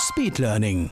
Speedlearning.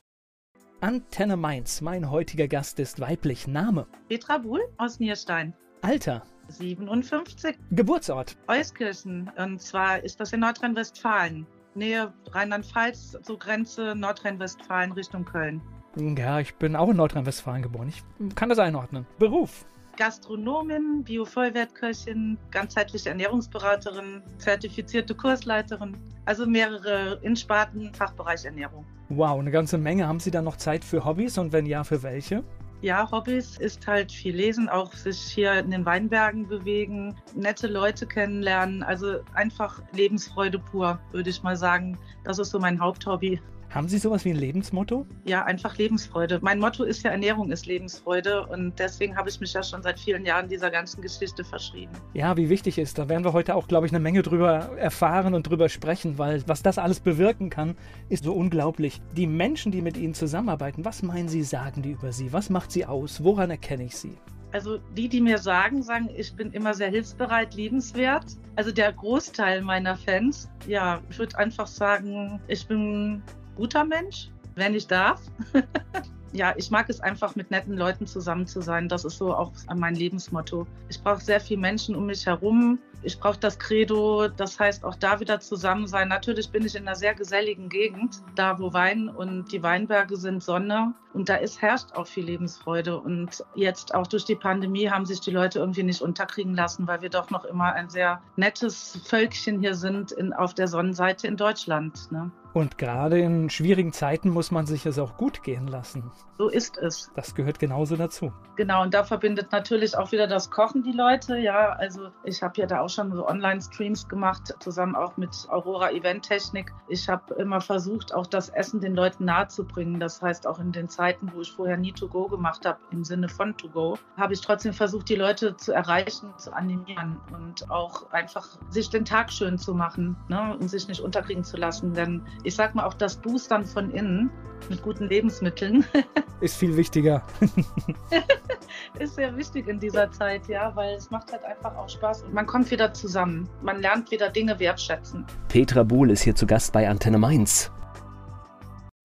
Antenne Mainz. Mein heutiger Gast ist weiblich. Name. Petra Buhl aus Nierstein. Alter. 57. Geburtsort. Euskirchen. Und zwar ist das in Nordrhein-Westfalen. Nähe Rheinland-Pfalz, so Grenze Nordrhein-Westfalen Richtung Köln. Ja, ich bin auch in Nordrhein-Westfalen geboren. Ich kann das einordnen. Beruf. Gastronomin, Bio-Vollwertköchin, ganzheitliche Ernährungsberaterin, zertifizierte Kursleiterin, also mehrere Insparten, Fachbereich Ernährung. Wow, eine ganze Menge. Haben Sie dann noch Zeit für Hobbys und wenn ja, für welche? Ja, Hobbys ist halt viel lesen, auch sich hier in den Weinbergen bewegen, nette Leute kennenlernen, also einfach Lebensfreude pur, würde ich mal sagen. Das ist so mein Haupthobby. Haben Sie sowas wie ein Lebensmotto? Ja, einfach Lebensfreude. Mein Motto ist ja Ernährung ist Lebensfreude und deswegen habe ich mich ja schon seit vielen Jahren dieser ganzen Geschichte verschrieben. Ja, wie wichtig ist. Da werden wir heute auch, glaube ich, eine Menge drüber erfahren und drüber sprechen, weil was das alles bewirken kann, ist so unglaublich. Die Menschen, die mit Ihnen zusammenarbeiten, was meinen Sie, sagen die über Sie? Was macht Sie aus? Woran erkenne ich Sie? Also die, die mir sagen, sagen, ich bin immer sehr hilfsbereit, liebenswert. Also der Großteil meiner Fans, ja, ich würde einfach sagen, ich bin guter Mensch, wenn ich darf. ja, ich mag es einfach, mit netten Leuten zusammen zu sein. Das ist so auch mein Lebensmotto. Ich brauche sehr viele Menschen um mich herum. Ich brauche das Credo, das heißt auch da wieder zusammen sein. Natürlich bin ich in einer sehr geselligen Gegend, da wo Wein und die Weinberge sind Sonne und da ist, herrscht auch viel Lebensfreude. Und jetzt auch durch die Pandemie haben sich die Leute irgendwie nicht unterkriegen lassen, weil wir doch noch immer ein sehr nettes Völkchen hier sind in, auf der Sonnenseite in Deutschland. Ne? Und gerade in schwierigen Zeiten muss man sich es auch gut gehen lassen. So ist es. Das gehört genauso dazu. Genau, und da verbindet natürlich auch wieder das Kochen die Leute. Ja, also ich habe ja da auch schon so Online-Streams gemacht, zusammen auch mit Aurora Event Technik. Ich habe immer versucht, auch das Essen den Leuten nahezubringen. Das heißt, auch in den Zeiten, wo ich vorher nie To Go gemacht habe, im Sinne von To Go, habe ich trotzdem versucht, die Leute zu erreichen, zu animieren und auch einfach sich den Tag schön zu machen ne, und sich nicht unterkriegen zu lassen. Denn ich sag mal, auch das Boostern von innen mit guten Lebensmitteln ist viel wichtiger. ist sehr wichtig in dieser Zeit, ja, weil es macht halt einfach auch Spaß und man kommt wieder zusammen. Man lernt wieder Dinge wertschätzen. Petra Buhl ist hier zu Gast bei Antenne Mainz.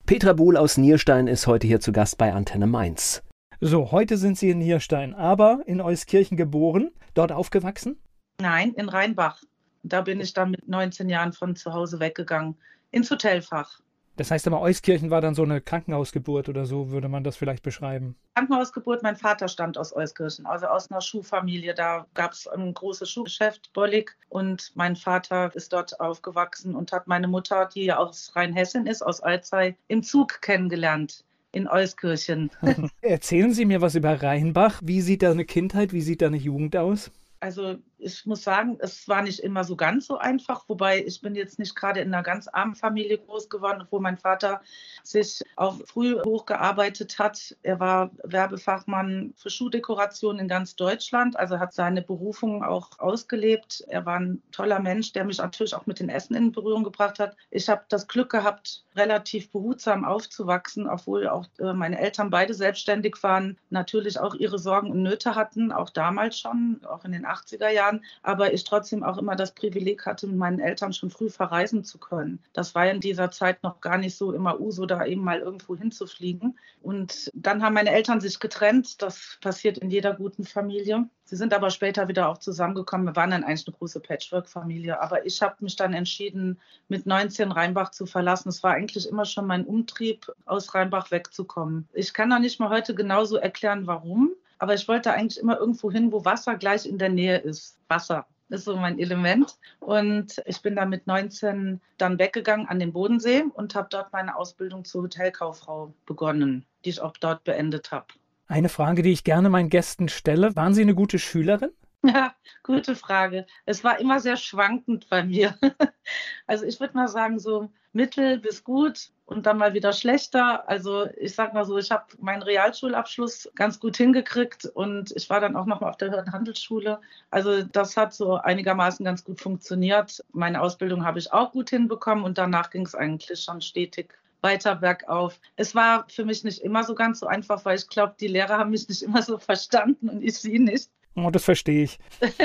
Petra Buhl aus Nierstein ist heute hier zu Gast bei Antenne Mainz. So, heute sind Sie in Nierstein, aber in Euskirchen geboren, dort aufgewachsen? Nein, in Rheinbach. Da bin ich dann mit 19 Jahren von zu Hause weggegangen ins Hotelfach. Das heißt aber, Euskirchen war dann so eine Krankenhausgeburt oder so, würde man das vielleicht beschreiben? Krankenhausgeburt, mein Vater stammt aus Euskirchen, also aus einer Schuhfamilie. Da gab es ein großes Schuhgeschäft, Bollig. Und mein Vater ist dort aufgewachsen und hat meine Mutter, die aus Rheinhessen ist, aus Alzey, im Zug kennengelernt in Euskirchen. Erzählen Sie mir was über Rheinbach. Wie sieht da eine Kindheit, wie sieht da eine Jugend aus? Also ich muss sagen, es war nicht immer so ganz so einfach, wobei ich bin jetzt nicht gerade in einer ganz armen Familie groß geworden, obwohl mein Vater sich auch früh hochgearbeitet hat. Er war Werbefachmann für Schuhdekoration in ganz Deutschland, also hat seine Berufung auch ausgelebt. Er war ein toller Mensch, der mich natürlich auch mit den Essen in Berührung gebracht hat. Ich habe das Glück gehabt, relativ behutsam aufzuwachsen, obwohl auch äh, meine Eltern beide selbstständig waren, natürlich auch ihre Sorgen und Nöte hatten, auch damals schon, auch in den 80er Jahren, aber ich trotzdem auch immer das Privileg hatte, mit meinen Eltern schon früh verreisen zu können. Das war in dieser Zeit noch gar nicht so immer Uso, da eben mal irgendwo hinzufliegen. Und dann haben meine Eltern sich getrennt. Das passiert in jeder guten Familie. Sie sind aber später wieder auch zusammengekommen. Wir waren dann eigentlich eine große Patchwork-Familie. Aber ich habe mich dann entschieden, mit 19 Rheinbach zu verlassen. Es war eigentlich immer schon mein Umtrieb, aus Rheinbach wegzukommen. Ich kann noch nicht mal heute genauso erklären, warum. Aber ich wollte eigentlich immer irgendwo hin, wo Wasser gleich in der Nähe ist. Wasser ist so mein Element. Und ich bin dann mit 19 dann weggegangen an den Bodensee und habe dort meine Ausbildung zur Hotelkauffrau begonnen, die ich auch dort beendet habe. Eine Frage, die ich gerne meinen Gästen stelle. Waren Sie eine gute Schülerin? Ja, gute Frage. Es war immer sehr schwankend bei mir. Also ich würde mal sagen, so mittel bis gut und dann mal wieder schlechter. Also ich sag mal so, ich habe meinen Realschulabschluss ganz gut hingekriegt und ich war dann auch noch mal auf der Handelsschule. Also das hat so einigermaßen ganz gut funktioniert. Meine Ausbildung habe ich auch gut hinbekommen und danach ging es eigentlich schon stetig weiter bergauf. Es war für mich nicht immer so ganz so einfach, weil ich glaube, die Lehrer haben mich nicht immer so verstanden und ich sie nicht. Oh, das verstehe ich.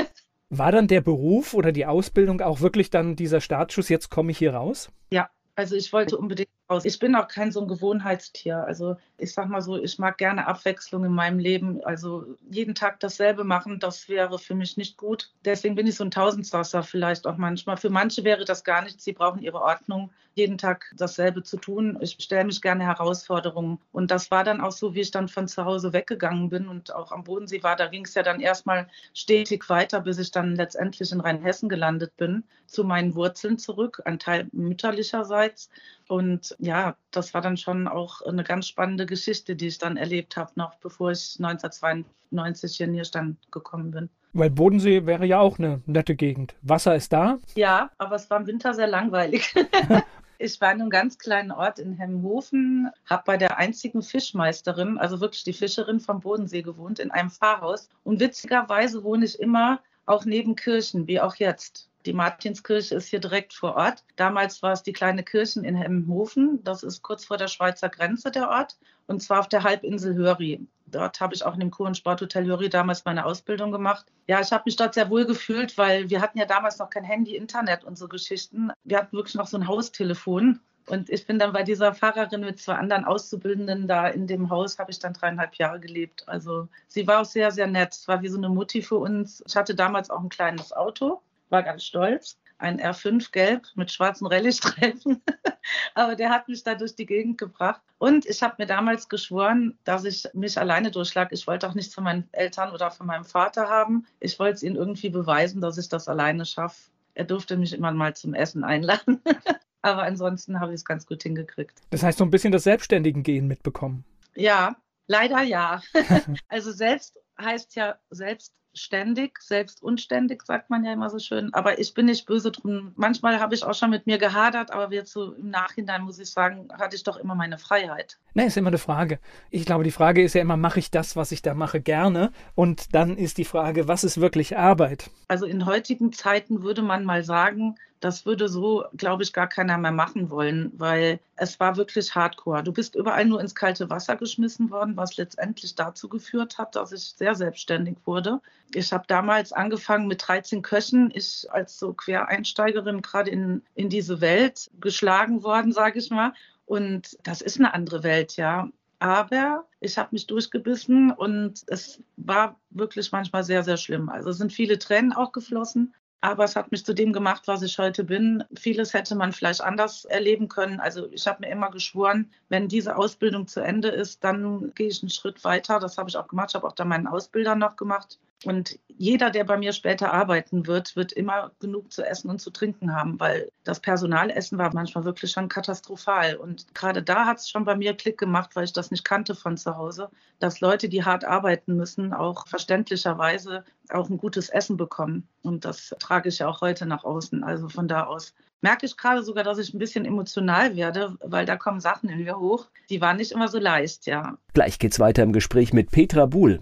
War dann der Beruf oder die Ausbildung auch wirklich dann dieser Startschuss, jetzt komme ich hier raus? Ja, also ich wollte unbedingt raus. Ich bin auch kein so ein Gewohnheitstier. Also ich sag mal so, ich mag gerne Abwechslung in meinem Leben. Also jeden Tag dasselbe machen, das wäre für mich nicht gut. Deswegen bin ich so ein Tausendsasser vielleicht auch manchmal. Für manche wäre das gar nichts. Sie brauchen ihre Ordnung, jeden Tag dasselbe zu tun. Ich stelle mich gerne Herausforderungen. Und das war dann auch so, wie ich dann von zu Hause weggegangen bin und auch am Bodensee war. Da ging es ja dann erstmal stetig weiter, bis ich dann letztendlich in Rheinhessen gelandet bin, zu meinen Wurzeln zurück, ein Teil mütterlicherseits. Und ja, das war dann schon auch eine ganz spannende Geschichte, die ich dann erlebt habe, noch bevor ich 1992 hier in Nierstein gekommen bin. Weil Bodensee wäre ja auch eine nette Gegend. Wasser ist da? Ja, aber es war im Winter sehr langweilig. ich war in einem ganz kleinen Ort in Hemmenhofen, habe bei der einzigen Fischmeisterin, also wirklich die Fischerin vom Bodensee gewohnt, in einem Pfarrhaus. Und witzigerweise wohne ich immer auch neben Kirchen, wie auch jetzt. Die Martinskirche ist hier direkt vor Ort. Damals war es die kleine Kirche in Hemmenhofen. Das ist kurz vor der Schweizer Grenze der Ort. Und zwar auf der Halbinsel Höri. Dort habe ich auch in dem Kur- und Sporthotel Höri damals meine Ausbildung gemacht. Ja, ich habe mich dort sehr wohl gefühlt, weil wir hatten ja damals noch kein Handy, Internet und so Geschichten. Wir hatten wirklich noch so ein Haustelefon. Und ich bin dann bei dieser Pfarrerin mit zwei anderen Auszubildenden da in dem Haus, habe ich dann dreieinhalb Jahre gelebt. Also sie war auch sehr, sehr nett. Es war wie so eine Mutti für uns. Ich hatte damals auch ein kleines Auto war ganz stolz. Ein R5 gelb mit schwarzen Rallye-Streifen. Aber der hat mich da durch die Gegend gebracht. Und ich habe mir damals geschworen, dass ich mich alleine durchschlage. Ich wollte auch nichts von meinen Eltern oder von meinem Vater haben. Ich wollte es ihnen irgendwie beweisen, dass ich das alleine schaffe. Er durfte mich immer mal zum Essen einladen. Aber ansonsten habe ich es ganz gut hingekriegt. Das heißt, so ein bisschen das Selbstständigen-Gehen mitbekommen. Ja, leider ja. also selbst heißt ja selbst ständig, selbst unständig, sagt man ja immer so schön. Aber ich bin nicht böse drum. Manchmal habe ich auch schon mit mir gehadert, aber jetzt so im Nachhinein muss ich sagen, hatte ich doch immer meine Freiheit. Ne, ist immer eine Frage. Ich glaube, die Frage ist ja immer, mache ich das, was ich da mache, gerne? Und dann ist die Frage, was ist wirklich Arbeit? Also in heutigen Zeiten würde man mal sagen, das würde so, glaube ich, gar keiner mehr machen wollen, weil es war wirklich hardcore. Du bist überall nur ins kalte Wasser geschmissen worden, was letztendlich dazu geführt hat, dass ich sehr selbstständig wurde. Ich habe damals angefangen mit 13 Köchen. Ich als so Quereinsteigerin gerade in, in diese Welt geschlagen worden, sage ich mal. Und das ist eine andere Welt, ja. Aber ich habe mich durchgebissen und es war wirklich manchmal sehr, sehr schlimm. Also sind viele Tränen auch geflossen. Aber es hat mich zu dem gemacht, was ich heute bin. Vieles hätte man vielleicht anders erleben können. Also ich habe mir immer geschworen, wenn diese Ausbildung zu Ende ist, dann gehe ich einen Schritt weiter. Das habe ich auch gemacht. Ich habe auch da meinen Ausbilder noch gemacht. Und jeder, der bei mir später arbeiten wird, wird immer genug zu essen und zu trinken haben, weil das Personalessen war manchmal wirklich schon katastrophal. Und gerade da hat es schon bei mir Klick gemacht, weil ich das nicht kannte von zu Hause, dass Leute, die hart arbeiten müssen, auch verständlicherweise auch ein gutes Essen bekommen. Und das trage ich ja auch heute nach außen. Also von da aus merke ich gerade sogar, dass ich ein bisschen emotional werde, weil da kommen Sachen in mir hoch, die waren nicht immer so leicht, ja. Gleich geht's weiter im Gespräch mit Petra Buhl.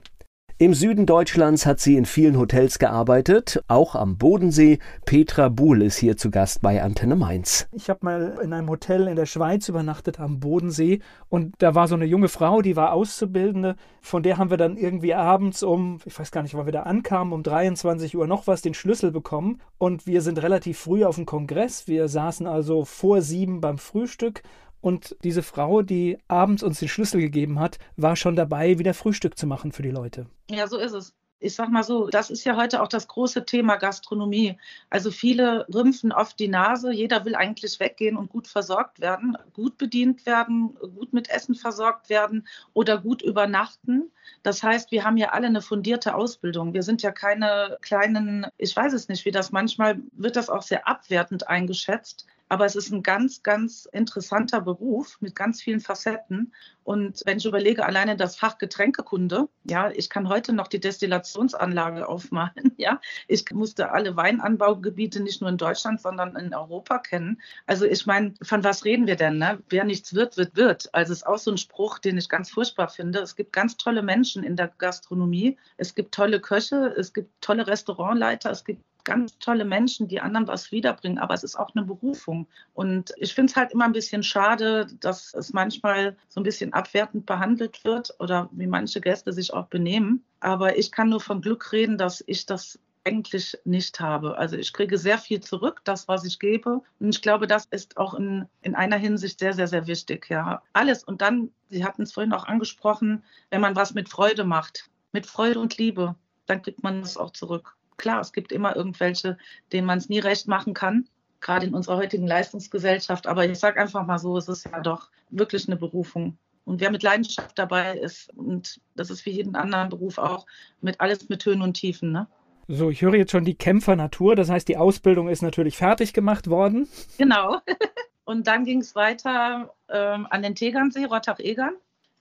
Im Süden Deutschlands hat sie in vielen Hotels gearbeitet, auch am Bodensee. Petra Buhl ist hier zu Gast bei Antenne Mainz. Ich habe mal in einem Hotel in der Schweiz übernachtet am Bodensee und da war so eine junge Frau, die war Auszubildende. Von der haben wir dann irgendwie abends um, ich weiß gar nicht, wann wir da ankamen, um 23 Uhr noch was, den Schlüssel bekommen. Und wir sind relativ früh auf dem Kongress. Wir saßen also vor sieben beim Frühstück und diese Frau, die abends uns den Schlüssel gegeben hat, war schon dabei, wieder Frühstück zu machen für die Leute. Ja, so ist es. Ich sag mal so, das ist ja heute auch das große Thema Gastronomie. Also viele rümpfen oft die Nase. Jeder will eigentlich weggehen und gut versorgt werden, gut bedient werden, gut mit Essen versorgt werden oder gut übernachten. Das heißt, wir haben ja alle eine fundierte Ausbildung. Wir sind ja keine kleinen, ich weiß es nicht, wie das manchmal wird das auch sehr abwertend eingeschätzt Aber es ist ein ganz, ganz interessanter Beruf mit ganz vielen Facetten. Und wenn ich überlege, alleine das Fach Getränkekunde, ja, ich kann heute noch die Destillationsanlage aufmalen, ja. Ich musste alle Weinanbaugebiete nicht nur in Deutschland, sondern in Europa kennen. Also ich meine, von was reden wir denn? Ne? Wer nichts wird, wird, wird. Also es ist auch so ein Spruch, den ich ganz furchtbar finde. Es gibt ganz tolle Menschen in der Gastronomie. Es gibt tolle Köche, es gibt tolle Restaurantleiter, es gibt ganz tolle Menschen, die anderen was wiederbringen, aber es ist auch eine Berufung. Und ich finde es halt immer ein bisschen schade, dass es manchmal so ein bisschen abwertend behandelt wird oder wie manche Gäste sich auch benehmen. Aber ich kann nur von Glück reden, dass ich das eigentlich nicht habe. Also ich kriege sehr viel zurück, das, was ich gebe. Und ich glaube, das ist auch in, in einer Hinsicht sehr, sehr, sehr wichtig. Ja, alles. Und dann, Sie hatten es vorhin auch angesprochen, wenn man was mit Freude macht, mit Freude und Liebe, dann kriegt man es auch zurück. Klar, es gibt immer irgendwelche, denen man es nie recht machen kann, gerade in unserer heutigen Leistungsgesellschaft. Aber ich sage einfach mal so, es ist ja doch wirklich eine Berufung. Und wer mit Leidenschaft dabei ist, und das ist wie jeden anderen Beruf auch, mit alles mit Höhen und Tiefen. Ne? So, ich höre jetzt schon die Kämpfernatur. Das heißt, die Ausbildung ist natürlich fertig gemacht worden. Genau. Und dann ging es weiter ähm, an den Tegernsee, Rottach-Egern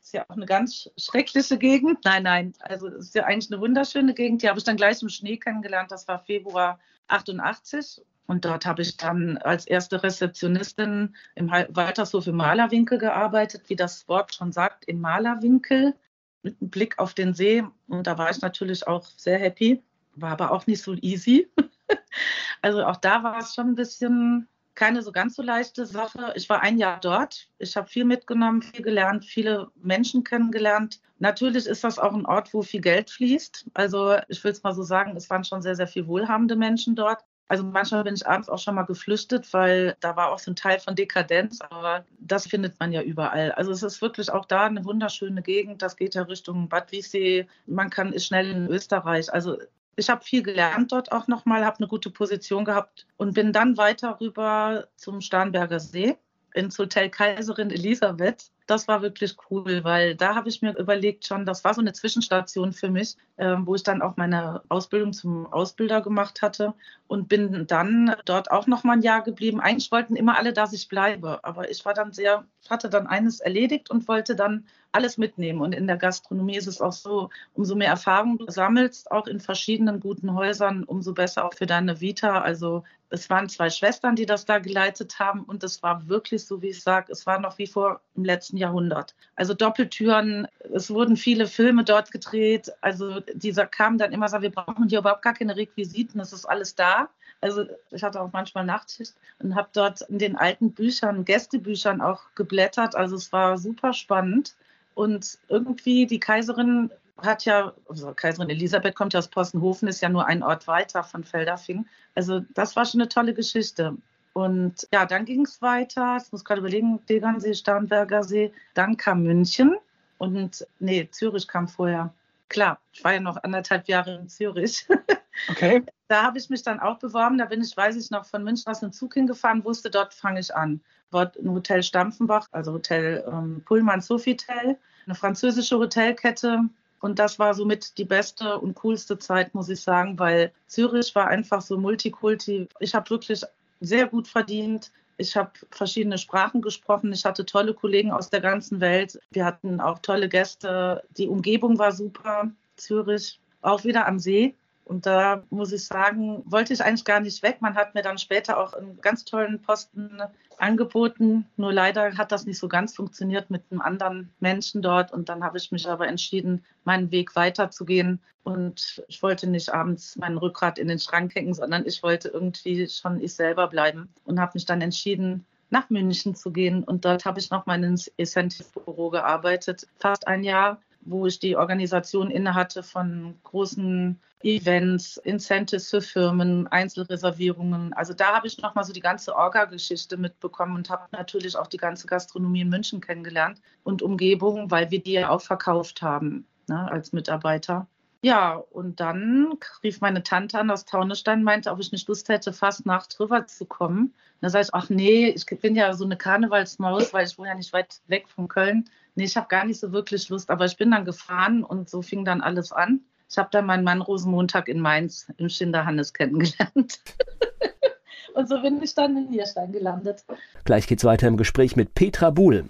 ist ja auch eine ganz schreckliche Gegend. Nein, nein, also ist ja eigentlich eine wunderschöne Gegend. Die habe ich dann gleich im Schnee kennengelernt. Das war Februar 88. Und dort habe ich dann als erste Rezeptionistin im Waltershof im Malerwinkel gearbeitet, wie das Wort schon sagt, im Malerwinkel mit einem Blick auf den See. Und da war ich natürlich auch sehr happy, war aber auch nicht so easy. also auch da war es schon ein bisschen keine so ganz so leichte Sache. Ich war ein Jahr dort. Ich habe viel mitgenommen, viel gelernt, viele Menschen kennengelernt. Natürlich ist das auch ein Ort, wo viel Geld fließt. Also ich will es mal so sagen, es waren schon sehr, sehr viel wohlhabende Menschen dort. Also manchmal bin ich abends auch schon mal geflüchtet, weil da war auch so ein Teil von Dekadenz, aber das findet man ja überall. Also es ist wirklich auch da eine wunderschöne Gegend. Das geht ja Richtung Bad Wiessee. Man kann ist schnell in Österreich. Also ich habe viel gelernt dort auch nochmal, habe eine gute Position gehabt und bin dann weiter rüber zum Starnberger See ins Hotel Kaiserin Elisabeth das war wirklich cool, weil da habe ich mir überlegt schon, das war so eine Zwischenstation für mich, äh, wo ich dann auch meine Ausbildung zum Ausbilder gemacht hatte und bin dann dort auch noch mal ein Jahr geblieben. Eigentlich wollten immer alle, dass ich bleibe, aber ich war dann sehr, hatte dann eines erledigt und wollte dann alles mitnehmen. Und in der Gastronomie ist es auch so, umso mehr Erfahrung du sammelst, auch in verschiedenen guten Häusern, umso besser auch für deine Vita. Also es waren zwei Schwestern, die das da geleitet haben und es war wirklich so, wie ich sage, es war noch wie vor im letzten Jahrhundert. Also Doppeltüren, es wurden viele Filme dort gedreht. Also dieser kam dann immer, so, wir brauchen hier überhaupt gar keine Requisiten, es ist alles da. Also ich hatte auch manchmal Nachtschicht und habe dort in den alten Büchern, Gästebüchern auch geblättert. Also es war super spannend. Und irgendwie die Kaiserin hat ja, also Kaiserin Elisabeth kommt ja aus Possenhofen, ist ja nur ein Ort weiter von Feldafing. Also das war schon eine tolle Geschichte. Und ja, dann ging es weiter. Ich muss gerade überlegen, Tegernsee, Starnberger See. Dann kam München und nee, Zürich kam vorher. Klar, ich war ja noch anderthalb Jahre in Zürich. Okay. Da habe ich mich dann auch beworben. Da bin ich, weiß ich noch, von München aus einem Zug hingefahren, wusste, dort fange ich an. Dort ein Hotel Stampfenbach, also Hotel ähm, Pullman Sofitel, eine französische Hotelkette. Und das war somit die beste und coolste Zeit, muss ich sagen, weil Zürich war einfach so Multikulti. Ich habe wirklich sehr gut verdient. Ich habe verschiedene Sprachen gesprochen. Ich hatte tolle Kollegen aus der ganzen Welt. Wir hatten auch tolle Gäste. Die Umgebung war super. Zürich, auch wieder am See. Und da muss ich sagen, wollte ich eigentlich gar nicht weg. Man hat mir dann später auch einen ganz tollen Posten angeboten. Nur leider hat das nicht so ganz funktioniert mit einem anderen Menschen dort. Und dann habe ich mich aber entschieden, meinen Weg weiterzugehen. Und ich wollte nicht abends mein Rückgrat in den Schrank hängen, sondern ich wollte irgendwie schon ich selber bleiben und habe mich dann entschieden, nach München zu gehen. Und dort habe ich noch mal ins Essentiv-Büro gearbeitet, fast ein Jahr wo ich die Organisation innehatte von großen Events, Incentives für Firmen, Einzelreservierungen. Also da habe ich nochmal so die ganze Orga-Geschichte mitbekommen und habe natürlich auch die ganze Gastronomie in München kennengelernt und Umgebung, weil wir die ja auch verkauft haben ne, als Mitarbeiter. Ja, und dann rief meine Tante an aus Taunusstein, meinte, ob ich nicht Lust hätte, fast nach drüber zu kommen. Da sage ich, ach nee, ich bin ja so eine Karnevalsmaus, weil ich wohne ja nicht weit weg von Köln. Nee, ich habe gar nicht so wirklich Lust, aber ich bin dann gefahren und so fing dann alles an. Ich habe dann meinen Mann Rosenmontag in Mainz im Schinderhannes kennengelernt. Und so bin ich dann in Nierstein gelandet. Gleich geht's weiter im Gespräch mit Petra Buhl.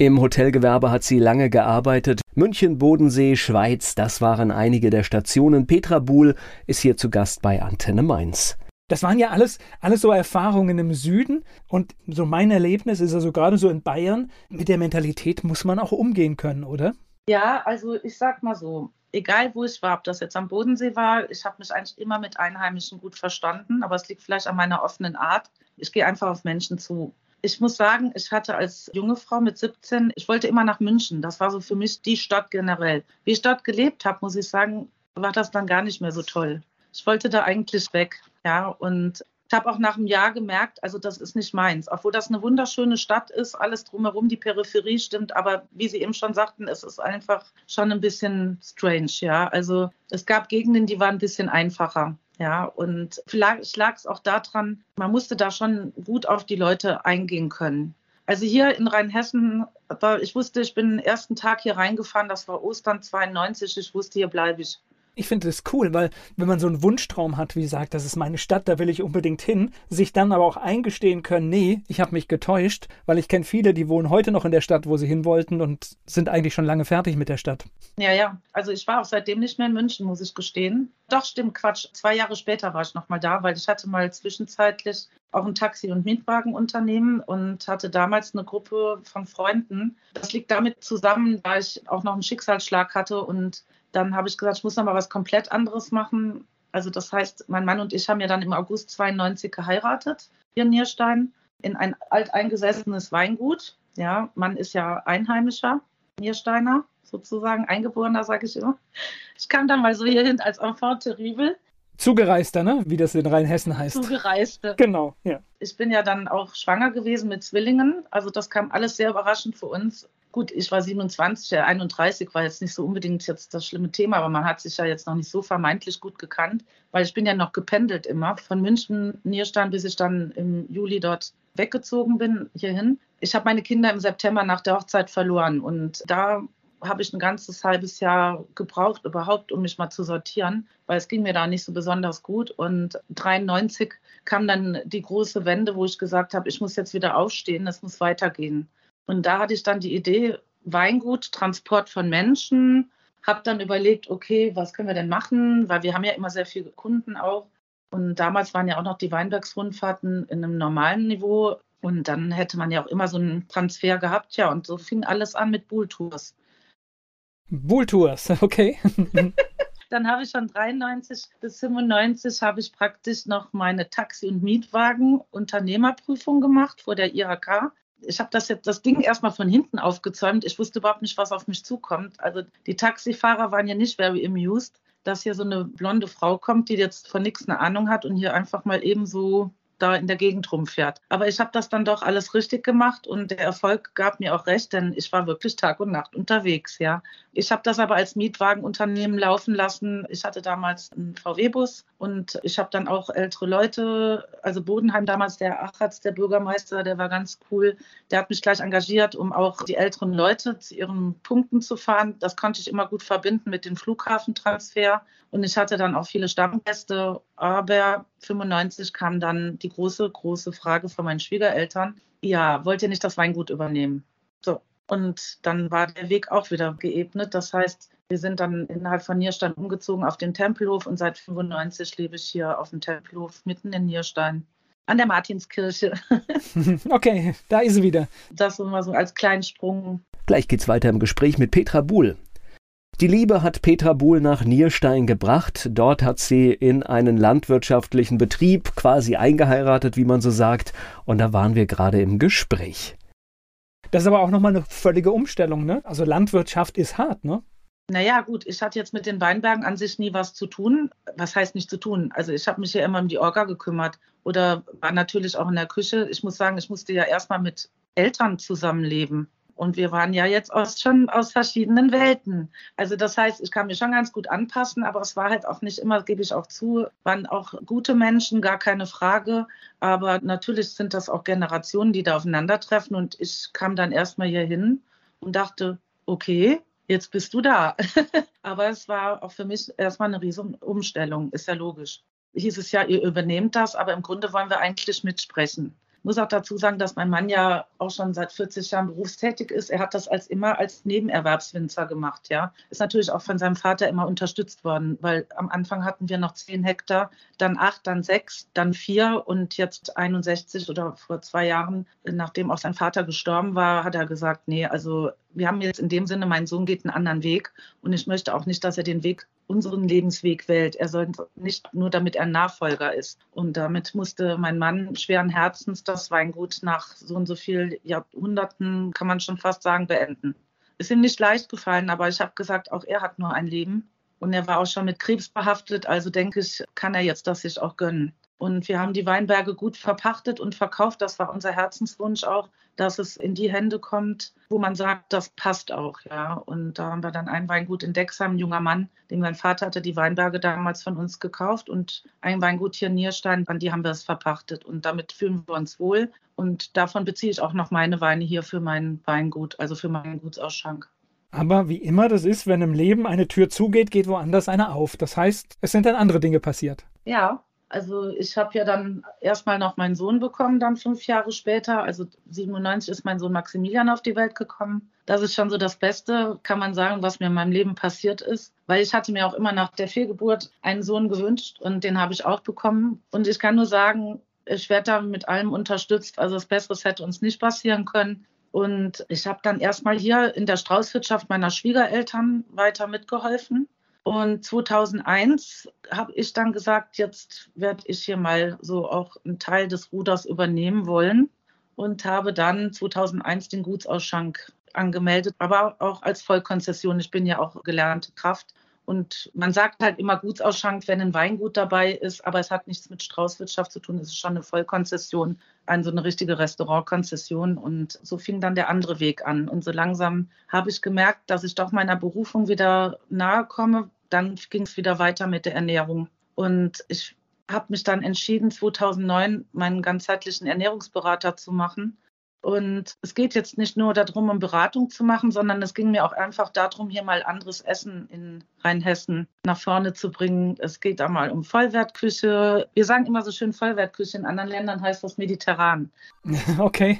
Im Hotelgewerbe hat sie lange gearbeitet. München, Bodensee, Schweiz, das waren einige der Stationen. Petra Buhl ist hier zu Gast bei Antenne Mainz. Das waren ja alles, alles so Erfahrungen im Süden. Und so mein Erlebnis ist also gerade so in Bayern, mit der Mentalität muss man auch umgehen können, oder? Ja, also ich sag mal so, egal wo ich war, ob das jetzt am Bodensee war, ich habe mich eigentlich immer mit Einheimischen gut verstanden, aber es liegt vielleicht an meiner offenen Art. Ich gehe einfach auf Menschen zu. Ich muss sagen, ich hatte als junge Frau mit 17, ich wollte immer nach München. Das war so für mich die Stadt generell. Wie ich dort gelebt habe, muss ich sagen, war das dann gar nicht mehr so toll. Ich wollte da eigentlich weg. Ja, und ich habe auch nach einem Jahr gemerkt, also das ist nicht meins. Obwohl das eine wunderschöne Stadt ist, alles drumherum, die Peripherie stimmt, aber wie Sie eben schon sagten, es ist einfach schon ein bisschen strange, ja. Also es gab Gegenden, die waren ein bisschen einfacher. Ja, und vielleicht lag es auch daran, man musste da schon gut auf die Leute eingehen können. Also hier in Rheinhessen, ich wusste, ich bin den ersten Tag hier reingefahren, das war Ostern 92, ich wusste, hier bleibe ich ich finde das cool, weil wenn man so einen Wunschtraum hat, wie gesagt, das ist meine Stadt, da will ich unbedingt hin, sich dann aber auch eingestehen können, nee, ich habe mich getäuscht, weil ich kenne viele, die wohnen heute noch in der Stadt, wo sie hin wollten und sind eigentlich schon lange fertig mit der Stadt. Ja, ja. Also ich war auch seitdem nicht mehr in München, muss ich gestehen. Doch, stimmt, Quatsch. Zwei Jahre später war ich nochmal da, weil ich hatte mal zwischenzeitlich auch ein Taxi- und Mietwagenunternehmen und hatte damals eine Gruppe von Freunden. Das liegt damit zusammen, da ich auch noch einen Schicksalsschlag hatte und dann habe ich gesagt, ich muss noch mal was komplett anderes machen. Also das heißt, mein Mann und ich haben ja dann im August 92 geheiratet hier in Nierstein in ein alteingesessenes Weingut. Ja, Mann ist ja Einheimischer, Niersteiner sozusagen, Eingeborener, sage ich immer. Ich kam dann mal so hierhin als Enfant terrible. Zugereister, ne? Wie das in Rheinhessen heißt. Zugereiste. Genau, ja. Ich bin ja dann auch schwanger gewesen mit Zwillingen. Also das kam alles sehr überraschend für uns. Gut, ich war 27, er 31, war jetzt nicht so unbedingt jetzt das schlimme Thema, aber man hat sich ja jetzt noch nicht so vermeintlich gut gekannt, weil ich bin ja noch gependelt immer von München, Nierstein, bis ich dann im Juli dort weggezogen bin hierhin. Ich habe meine Kinder im September nach der Hochzeit verloren und da habe ich ein ganzes halbes Jahr gebraucht überhaupt, um mich mal zu sortieren, weil es ging mir da nicht so besonders gut. Und 93 kam dann die große Wende, wo ich gesagt habe, ich muss jetzt wieder aufstehen, es muss weitergehen. Und da hatte ich dann die Idee, Weingut, Transport von Menschen, habe dann überlegt, okay, was können wir denn machen, weil wir haben ja immer sehr viele Kunden auch. Und damals waren ja auch noch die Weinbergsrundfahrten in einem normalen Niveau. Und dann hätte man ja auch immer so einen Transfer gehabt. Ja, und so fing alles an mit Bull-Tours. Bull-Tours, okay. dann habe ich von 93 bis 95 habe ich praktisch noch meine Taxi- und Mietwagen-Unternehmerprüfung gemacht vor der IHK ich habe das jetzt das Ding erstmal von hinten aufgezäumt. Ich wusste überhaupt nicht, was auf mich zukommt. Also die Taxifahrer waren ja nicht very amused, dass hier so eine blonde Frau kommt, die jetzt von nichts eine Ahnung hat und hier einfach mal eben so da in der Gegend rumfährt. Aber ich habe das dann doch alles richtig gemacht und der Erfolg gab mir auch recht, denn ich war wirklich Tag und Nacht unterwegs, ja. Ich habe das aber als Mietwagenunternehmen laufen lassen. Ich hatte damals einen VW-Bus und ich habe dann auch ältere Leute, also Bodenheim damals, der Achatz, der Bürgermeister, der war ganz cool. Der hat mich gleich engagiert, um auch die älteren Leute zu ihren Punkten zu fahren. Das konnte ich immer gut verbinden mit dem Flughafentransfer. Und ich hatte dann auch viele Stammgäste. Aber 95 kam dann die große, große Frage von meinen Schwiegereltern. Ja, wollt ihr nicht das Weingut übernehmen? So. Und dann war der Weg auch wieder geebnet. Das heißt, wir sind dann innerhalb von Nierstein umgezogen auf den Tempelhof und seit 95 lebe ich hier auf dem Tempelhof mitten in Nierstein an der Martinskirche. okay, da ist sie wieder. Das so mal so als kleinen Sprung. Gleich geht's weiter im Gespräch mit Petra Buhl. Die Liebe hat Petra Buhl nach Nierstein gebracht. Dort hat sie in einen landwirtschaftlichen Betrieb quasi eingeheiratet, wie man so sagt. Und da waren wir gerade im Gespräch. Das ist aber auch nochmal eine völlige Umstellung, ne? Also Landwirtschaft ist hart, ne? Naja, gut, ich hatte jetzt mit den Weinbergen an sich nie was zu tun. Was heißt nicht zu tun? Also ich habe mich ja immer um die Orga gekümmert oder war natürlich auch in der Küche. Ich muss sagen, ich musste ja erstmal mit Eltern zusammenleben. Und wir waren ja jetzt aus, schon aus verschiedenen Welten. Also das heißt, ich kann mich schon ganz gut anpassen, aber es war halt auch nicht immer, gebe ich auch zu, waren auch gute Menschen, gar keine Frage. Aber natürlich sind das auch Generationen, die da aufeinandertreffen. Und ich kam dann erstmal hier hin und dachte, okay, jetzt bist du da. aber es war auch für mich erstmal eine riesen Umstellung, ist ja logisch. hieß es ja, ihr übernehmt das, aber im Grunde wollen wir eigentlich mitsprechen muss auch dazu sagen, dass mein Mann ja auch schon seit 40 Jahren berufstätig ist. Er hat das als immer als Nebenerwerbswinzer gemacht, ja. Ist natürlich auch von seinem Vater immer unterstützt worden, weil am Anfang hatten wir noch 10 Hektar, dann 8, dann 6, dann 4 und jetzt 61 oder vor zwei Jahren, nachdem auch sein Vater gestorben war, hat er gesagt, nee, also wir haben jetzt in dem Sinne, mein Sohn geht einen anderen Weg und ich möchte auch nicht, dass er den Weg unseren Lebensweg wählt. Er soll nicht nur damit er Nachfolger ist. Und damit musste mein Mann schweren Herzens das Weingut nach so und so vielen Jahrhunderten, kann man schon fast sagen, beenden. Ist ihm nicht leicht gefallen, aber ich habe gesagt, auch er hat nur ein Leben. Und er war auch schon mit Krebs behaftet, also denke ich, kann er jetzt das sich auch gönnen. Und wir haben die Weinberge gut verpachtet und verkauft. Das war unser Herzenswunsch auch, dass es in die Hände kommt, wo man sagt, das passt auch. Ja. Und da haben wir dann ein Weingut in Dexheim, ein junger Mann, dem mein Vater hatte die Weinberge damals von uns gekauft und ein Weingut hier in Nierstein, an die haben wir es verpachtet. Und damit fühlen wir uns wohl. Und davon beziehe ich auch noch meine Weine hier für mein Weingut, also für meinen Gutsausschank. Aber wie immer das ist, wenn im Leben eine Tür zugeht, geht woanders eine auf. Das heißt, es sind dann andere Dinge passiert. Ja, also ich habe ja dann erstmal noch meinen Sohn bekommen, dann fünf Jahre später. Also 97 ist mein Sohn Maximilian auf die Welt gekommen. Das ist schon so das Beste, kann man sagen, was mir in meinem Leben passiert ist. Weil ich hatte mir auch immer nach der Fehlgeburt einen Sohn gewünscht und den habe ich auch bekommen. Und ich kann nur sagen, ich werde da mit allem unterstützt. Also das Besseres hätte uns nicht passieren können. Und ich habe dann erstmal hier in der Straußwirtschaft meiner Schwiegereltern weiter mitgeholfen. Und 2001 habe ich dann gesagt, jetzt werde ich hier mal so auch einen Teil des Ruders übernehmen wollen und habe dann 2001 den Gutsausschank angemeldet, aber auch als Vollkonzession. Ich bin ja auch gelernte Kraft. Und man sagt halt immer Gutsausschank, wenn ein Weingut dabei ist, aber es hat nichts mit Straußwirtschaft zu tun. Es ist schon eine Vollkonzession, also eine richtige Restaurantkonzession. Und so fing dann der andere Weg an. Und so langsam habe ich gemerkt, dass ich doch meiner Berufung wieder nahe komme, dann ging es wieder weiter mit der Ernährung. Und ich habe mich dann entschieden, 2009 meinen ganzheitlichen Ernährungsberater zu machen. Und es geht jetzt nicht nur darum, um Beratung zu machen, sondern es ging mir auch einfach darum, hier mal anderes Essen in Rheinhessen nach vorne zu bringen. Es geht einmal um Vollwertküche. Wir sagen immer so schön Vollwertküche. In anderen Ländern heißt das mediterran. Okay.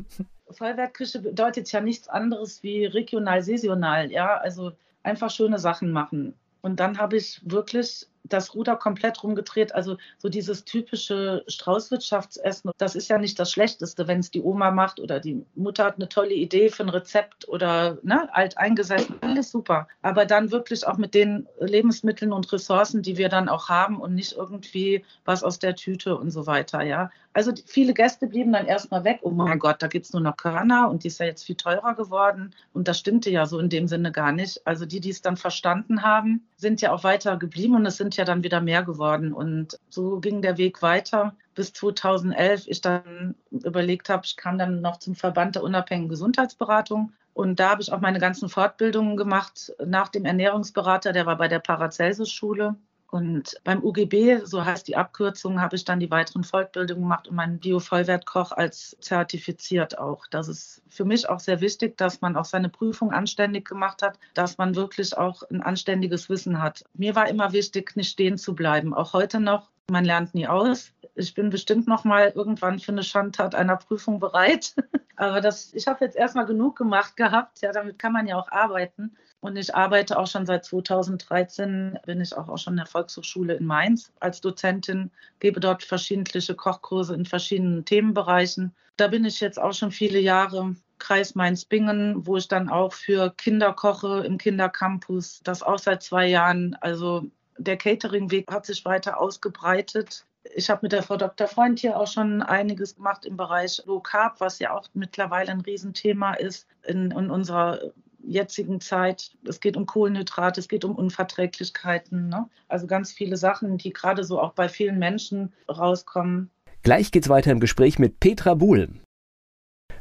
Vollwertküche bedeutet ja nichts anderes wie regional, saisonal. Ja, also einfach schöne Sachen machen. Und dann habe ich wirklich das Ruder komplett rumgedreht. Also so dieses typische Straußwirtschaftsessen, das ist ja nicht das Schlechteste, wenn es die Oma macht oder die Mutter hat eine tolle Idee für ein Rezept oder ne, alt eingesessen, alles super. Aber dann wirklich auch mit den Lebensmitteln und Ressourcen, die wir dann auch haben und nicht irgendwie was aus der Tüte und so weiter, ja. Also viele Gäste blieben dann erstmal weg. Oh mein Gott, da gibt es nur noch Körner und die ist ja jetzt viel teurer geworden. Und das stimmte ja so in dem Sinne gar nicht. Also die, die es dann verstanden haben, sind ja auch weiter geblieben und es sind ja dann wieder mehr geworden. Und so ging der Weg weiter bis 2011 ich dann überlegt habe, ich kam dann noch zum Verband der unabhängigen Gesundheitsberatung. Und da habe ich auch meine ganzen Fortbildungen gemacht nach dem Ernährungsberater, der war bei der Paracelsus-Schule. Und beim UGB, so heißt die Abkürzung, habe ich dann die weiteren Fortbildungen gemacht und meinen Bio-Vollwertkoch als zertifiziert auch. Das ist für mich auch sehr wichtig, dass man auch seine Prüfung anständig gemacht hat, dass man wirklich auch ein anständiges Wissen hat. Mir war immer wichtig, nicht stehen zu bleiben. Auch heute noch, man lernt nie aus. Ich bin bestimmt noch mal irgendwann für eine Schandtat einer Prüfung bereit. Aber das, ich habe jetzt erstmal genug gemacht gehabt. Ja, damit kann man ja auch arbeiten. Und ich arbeite auch schon seit 2013, bin ich auch, auch schon in der Volkshochschule in Mainz als Dozentin, gebe dort verschiedentliche Kochkurse in verschiedenen Themenbereichen. Da bin ich jetzt auch schon viele Jahre. Kreis Mainz-Bingen, wo ich dann auch für Kinder koche im Kindercampus. Das auch seit zwei Jahren. Also der Catering-Weg hat sich weiter ausgebreitet. Ich habe mit der Frau Dr. Freund hier auch schon einiges gemacht im Bereich Low Carb, was ja auch mittlerweile ein Riesenthema ist in, in unserer jetzigen Zeit. Es geht um Kohlenhydrate, es geht um Unverträglichkeiten. Ne? Also ganz viele Sachen, die gerade so auch bei vielen Menschen rauskommen. Gleich geht's weiter im Gespräch mit Petra Buhl.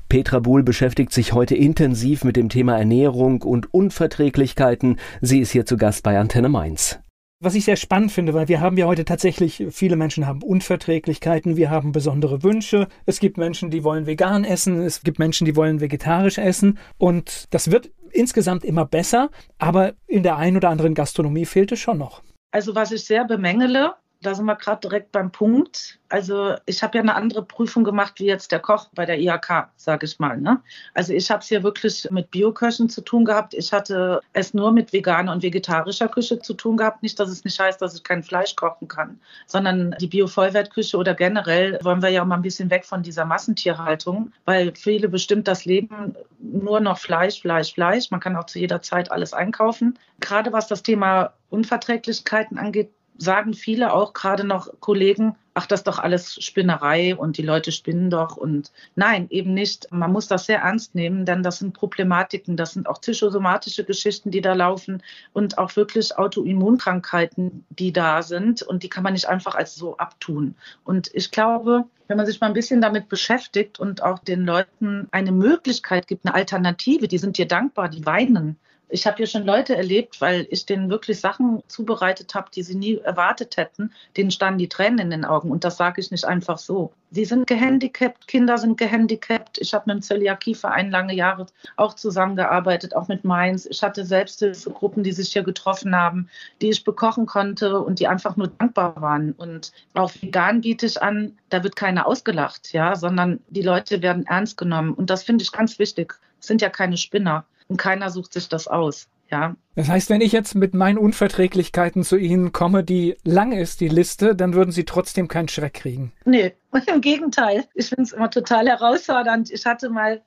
Petra Buhl beschäftigt sich heute intensiv mit dem Thema Ernährung und Unverträglichkeiten. Sie ist hier zu Gast bei Antenne Mainz was ich sehr spannend finde, weil wir haben ja heute tatsächlich, viele Menschen haben Unverträglichkeiten, wir haben besondere Wünsche. Es gibt Menschen, die wollen vegan essen, es gibt Menschen, die wollen vegetarisch essen. Und das wird insgesamt immer besser, aber in der einen oder anderen Gastronomie fehlt es schon noch. Also was ich sehr bemängele, da sind wir gerade direkt beim Punkt. Also ich habe ja eine andere Prüfung gemacht wie jetzt der Koch bei der IHK, sage ich mal. Ne? Also ich habe es hier wirklich mit Bioköchen zu tun gehabt. Ich hatte es nur mit veganer und vegetarischer Küche zu tun gehabt. Nicht, dass es nicht heißt, dass ich kein Fleisch kochen kann, sondern die Bio-Vollwertküche oder generell wollen wir ja mal ein bisschen weg von dieser Massentierhaltung, weil viele bestimmt das Leben nur noch Fleisch, Fleisch, Fleisch. Man kann auch zu jeder Zeit alles einkaufen. Gerade was das Thema Unverträglichkeiten angeht, sagen viele auch gerade noch Kollegen, ach, das ist doch alles Spinnerei und die Leute spinnen doch. Und nein, eben nicht. Man muss das sehr ernst nehmen, denn das sind Problematiken, das sind auch psychosomatische Geschichten, die da laufen und auch wirklich Autoimmunkrankheiten, die da sind. Und die kann man nicht einfach als so abtun. Und ich glaube, wenn man sich mal ein bisschen damit beschäftigt und auch den Leuten eine Möglichkeit gibt, eine Alternative, die sind dir dankbar, die weinen. Ich habe hier schon Leute erlebt, weil ich denen wirklich Sachen zubereitet habe, die sie nie erwartet hätten. Denen standen die Tränen in den Augen. Und das sage ich nicht einfach so. Sie sind gehandicapt, Kinder sind gehandicapt. Ich habe mit dem Zöliakieverein lange Jahre auch zusammengearbeitet, auch mit Mainz. Ich hatte Selbsthilfegruppen, die sich hier getroffen haben, die ich bekochen konnte und die einfach nur dankbar waren. Und auch vegan biete ich an, da wird keiner ausgelacht, ja, sondern die Leute werden ernst genommen. Und das finde ich ganz wichtig. Es sind ja keine Spinner und keiner sucht sich das aus. Ja. Das heißt, wenn ich jetzt mit meinen Unverträglichkeiten zu Ihnen komme, die lang ist, die Liste, dann würden Sie trotzdem keinen Schreck kriegen. Nee, im Gegenteil. Ich finde es immer total herausfordernd. Ich hatte mal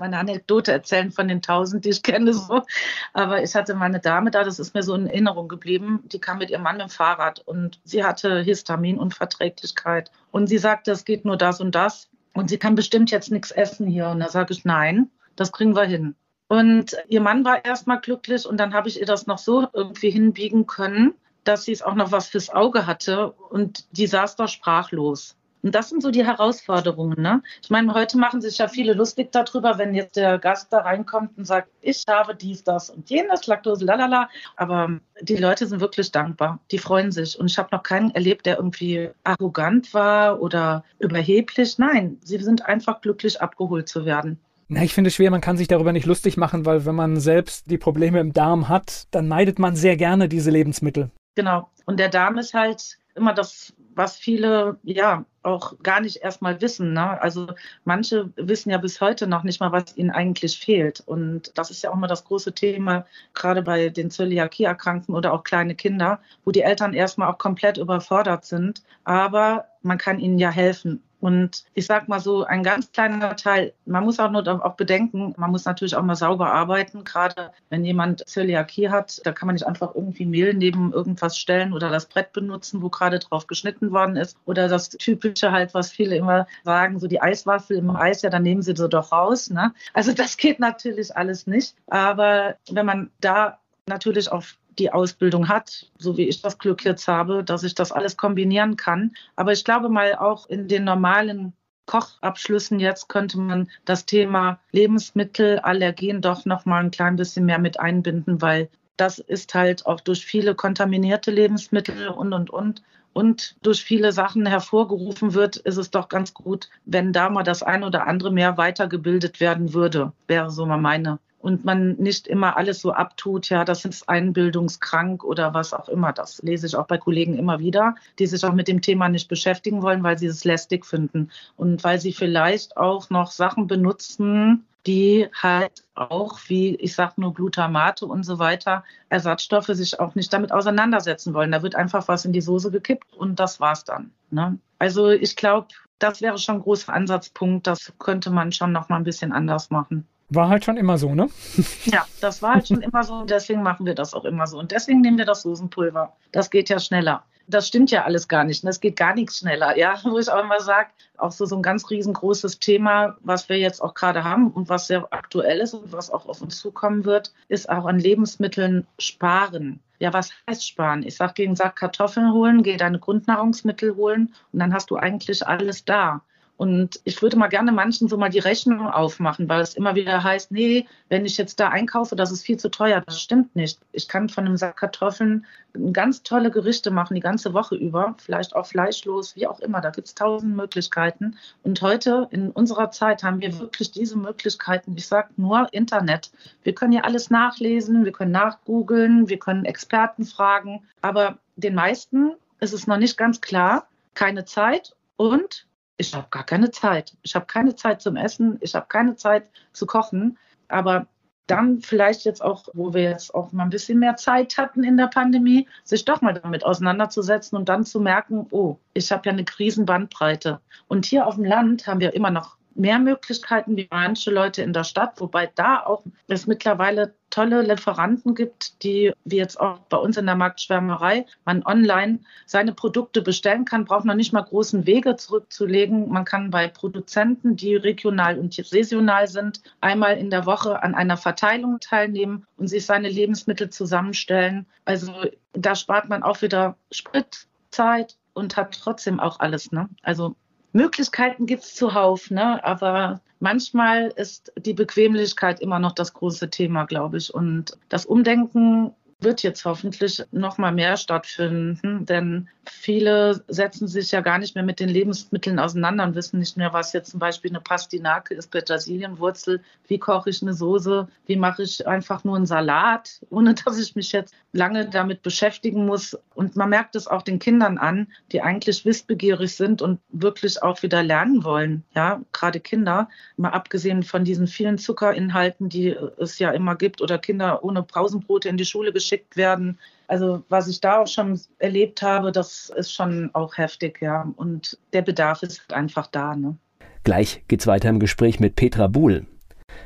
meine Anekdote erzählen von den tausend, die ich kenne, so. Aber ich hatte meine Dame da, das ist mir so in Erinnerung geblieben. Die kam mit ihrem Mann mit dem Fahrrad und sie hatte Histaminunverträglichkeit. Und sie sagte, es geht nur das und das. Und sie kann bestimmt jetzt nichts essen hier. Und da sage ich, nein, das kriegen wir hin. Und ihr Mann war erstmal glücklich und dann habe ich ihr das noch so irgendwie hinbiegen können, dass sie es auch noch was fürs Auge hatte und die saß da sprachlos. Und das sind so die Herausforderungen. Ne? Ich meine, heute machen sich ja viele lustig darüber, wenn jetzt der Gast da reinkommt und sagt, ich habe dies, das und jenes, Laktose, lalala. Aber die Leute sind wirklich dankbar. Die freuen sich. Und ich habe noch keinen erlebt, der irgendwie arrogant war oder überheblich. Nein, sie sind einfach glücklich, abgeholt zu werden. Na, ich finde es schwer, man kann sich darüber nicht lustig machen, weil wenn man selbst die Probleme im Darm hat, dann meidet man sehr gerne diese Lebensmittel. Genau. Und der Darm ist halt immer das, was viele ja auch gar nicht erstmal wissen. Ne? Also manche wissen ja bis heute noch nicht mal, was ihnen eigentlich fehlt. Und das ist ja auch mal das große Thema, gerade bei den Zöliakie-Erkrankten oder auch kleine Kinder, wo die Eltern erstmal auch komplett überfordert sind. Aber man kann ihnen ja helfen. Und ich sag mal so, ein ganz kleiner Teil, man muss auch nur auch bedenken, man muss natürlich auch mal sauber arbeiten. Gerade wenn jemand Zöliakie hat, da kann man nicht einfach irgendwie Mehl neben irgendwas stellen oder das Brett benutzen, wo gerade drauf geschnitten worden ist. Oder das typische halt, was viele immer sagen, so die Eiswaffel im Eis, ja, dann nehmen sie sie doch raus. Ne? Also das geht natürlich alles nicht. Aber wenn man da natürlich auf die Ausbildung hat, so wie ich das Glück jetzt habe, dass ich das alles kombinieren kann. Aber ich glaube mal auch in den normalen Kochabschlüssen jetzt könnte man das Thema Lebensmittelallergien doch noch mal ein klein bisschen mehr mit einbinden, weil das ist halt auch durch viele kontaminierte Lebensmittel und und und und durch viele Sachen hervorgerufen wird, ist es doch ganz gut, wenn da mal das ein oder andere mehr weitergebildet werden würde, wäre so mal meine und man nicht immer alles so abtut, ja, das ist einbildungskrank oder was auch immer. Das lese ich auch bei Kollegen immer wieder, die sich auch mit dem Thema nicht beschäftigen wollen, weil sie es lästig finden und weil sie vielleicht auch noch Sachen benutzen, die halt auch, wie ich sage nur Glutamate und so weiter, Ersatzstoffe sich auch nicht damit auseinandersetzen wollen. Da wird einfach was in die Soße gekippt und das war's dann. Ne? Also ich glaube, das wäre schon ein großer Ansatzpunkt. Das könnte man schon noch mal ein bisschen anders machen. War halt schon immer so, ne? Ja, das war halt schon immer so und deswegen machen wir das auch immer so. Und deswegen nehmen wir das Soßenpulver. Das geht ja schneller. Das stimmt ja alles gar nicht. Das geht gar nichts schneller. Ja, wo ich auch immer sage, auch so, so ein ganz riesengroßes Thema, was wir jetzt auch gerade haben und was sehr aktuell ist und was auch auf uns zukommen wird, ist auch an Lebensmitteln sparen. Ja, was heißt sparen? Ich sage, geh einen Sack Kartoffeln holen, geh deine Grundnahrungsmittel holen und dann hast du eigentlich alles da. Und ich würde mal gerne manchen so mal die Rechnung aufmachen, weil es immer wieder heißt, nee, wenn ich jetzt da einkaufe, das ist viel zu teuer. Das stimmt nicht. Ich kann von einem Sack Kartoffeln ganz tolle Gerichte machen, die ganze Woche über, vielleicht auch fleischlos, wie auch immer. Da gibt es tausend Möglichkeiten. Und heute in unserer Zeit haben wir wirklich diese Möglichkeiten. Ich sage nur Internet. Wir können ja alles nachlesen, wir können nachgoogeln, wir können Experten fragen. Aber den meisten ist es noch nicht ganz klar. Keine Zeit und ich habe gar keine Zeit. Ich habe keine Zeit zum Essen, ich habe keine Zeit zu kochen. Aber dann vielleicht jetzt auch, wo wir jetzt auch mal ein bisschen mehr Zeit hatten in der Pandemie, sich doch mal damit auseinanderzusetzen und dann zu merken, oh, ich habe ja eine Krisenbandbreite. Und hier auf dem Land haben wir immer noch mehr Möglichkeiten wie manche Leute in der Stadt, wobei da auch es mittlerweile tolle Lieferanten gibt, die, wie jetzt auch bei uns in der Marktschwärmerei, man online seine Produkte bestellen kann, braucht man nicht mal großen Wege zurückzulegen. Man kann bei Produzenten, die regional und saisonal sind, einmal in der Woche an einer Verteilung teilnehmen und sich seine Lebensmittel zusammenstellen. Also da spart man auch wieder Sprit, Zeit und hat trotzdem auch alles. Ne? Also Möglichkeiten gibt es zuhauf, ne? aber manchmal ist die Bequemlichkeit immer noch das große Thema, glaube ich. Und das Umdenken wird jetzt hoffentlich noch mal mehr stattfinden, denn viele setzen sich ja gar nicht mehr mit den Lebensmitteln auseinander und wissen nicht mehr, was jetzt zum Beispiel eine Pastinake ist, Petersilienwurzel, wie koche ich eine Soße, wie mache ich einfach nur einen Salat, ohne dass ich mich jetzt lange damit beschäftigen muss. Und man merkt es auch den Kindern an, die eigentlich wissbegierig sind und wirklich auch wieder lernen wollen. Ja, gerade Kinder, mal abgesehen von diesen vielen Zuckerinhalten, die es ja immer gibt oder Kinder ohne Pausenbrote in die Schule geschickt geschickt werden. Also was ich da auch schon erlebt habe, das ist schon auch heftig, ja. Und der Bedarf ist einfach da. Ne? Gleich geht's weiter im Gespräch mit Petra Buhl.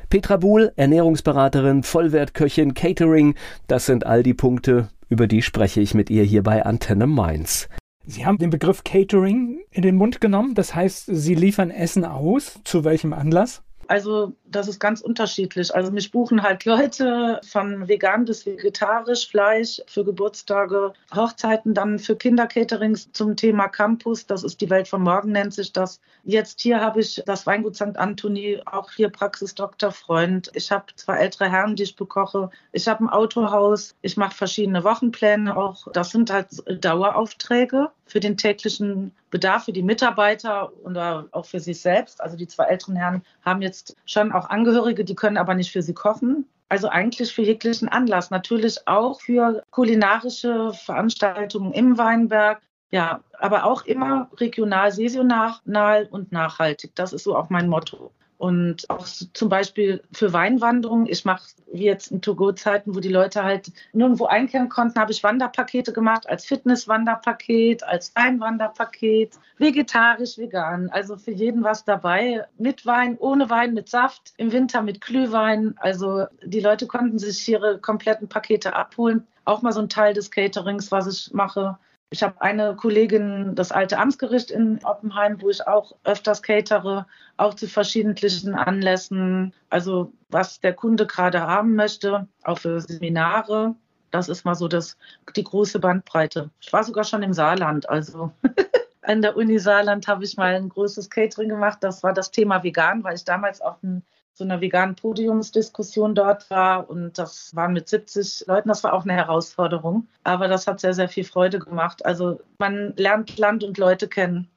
Petra Buhl, Ernährungsberaterin, Vollwertköchin, Catering, das sind all die Punkte, über die spreche ich mit ihr hier bei Antenne Mainz. Sie haben den Begriff Catering in den Mund genommen, das heißt, Sie liefern Essen aus. Zu welchem Anlass? Also das ist ganz unterschiedlich. Also mich buchen halt Leute von vegan bis vegetarisch, Fleisch für Geburtstage, Hochzeiten, dann für Kindercaterings zum Thema Campus. Das ist die Welt von morgen, nennt sich das. Jetzt hier habe ich das Weingut St. Anthony, auch hier Praxisdoktor Freund. Ich habe zwei ältere Herren, die ich bekoche. Ich habe ein Autohaus. Ich mache verschiedene Wochenpläne auch. Das sind halt Daueraufträge für den täglichen Bedarf für die Mitarbeiter oder auch für sich selbst. Also die zwei älteren Herren haben jetzt schon auch Angehörige, die können aber nicht für sie kochen. Also eigentlich für jeglichen Anlass. Natürlich auch für kulinarische Veranstaltungen im Weinberg. Ja, aber auch immer regional, saisonal und nachhaltig. Das ist so auch mein Motto. Und auch zum Beispiel für Weinwanderungen. Ich mache wie jetzt in Togo-Zeiten, wo die Leute halt nirgendwo einkehren konnten, habe ich Wanderpakete gemacht, als Fitness-Wanderpaket, als Weinwanderpaket, vegetarisch, vegan. Also für jeden was dabei. Mit Wein, ohne Wein, mit Saft, im Winter mit Glühwein. Also die Leute konnten sich ihre kompletten Pakete abholen. Auch mal so ein Teil des Caterings, was ich mache. Ich habe eine Kollegin, das alte Amtsgericht in Oppenheim, wo ich auch öfters catere, auch zu verschiedenen Anlässen. Also was der Kunde gerade haben möchte, auch für Seminare. Das ist mal so das, die große Bandbreite. Ich war sogar schon im Saarland, also an der Uni Saarland habe ich mal ein großes Catering gemacht. Das war das Thema vegan, weil ich damals auch ein so einer veganen Podiumsdiskussion dort war und das waren mit 70 Leuten, das war auch eine Herausforderung, aber das hat sehr, sehr viel Freude gemacht. Also man lernt Land und Leute kennen.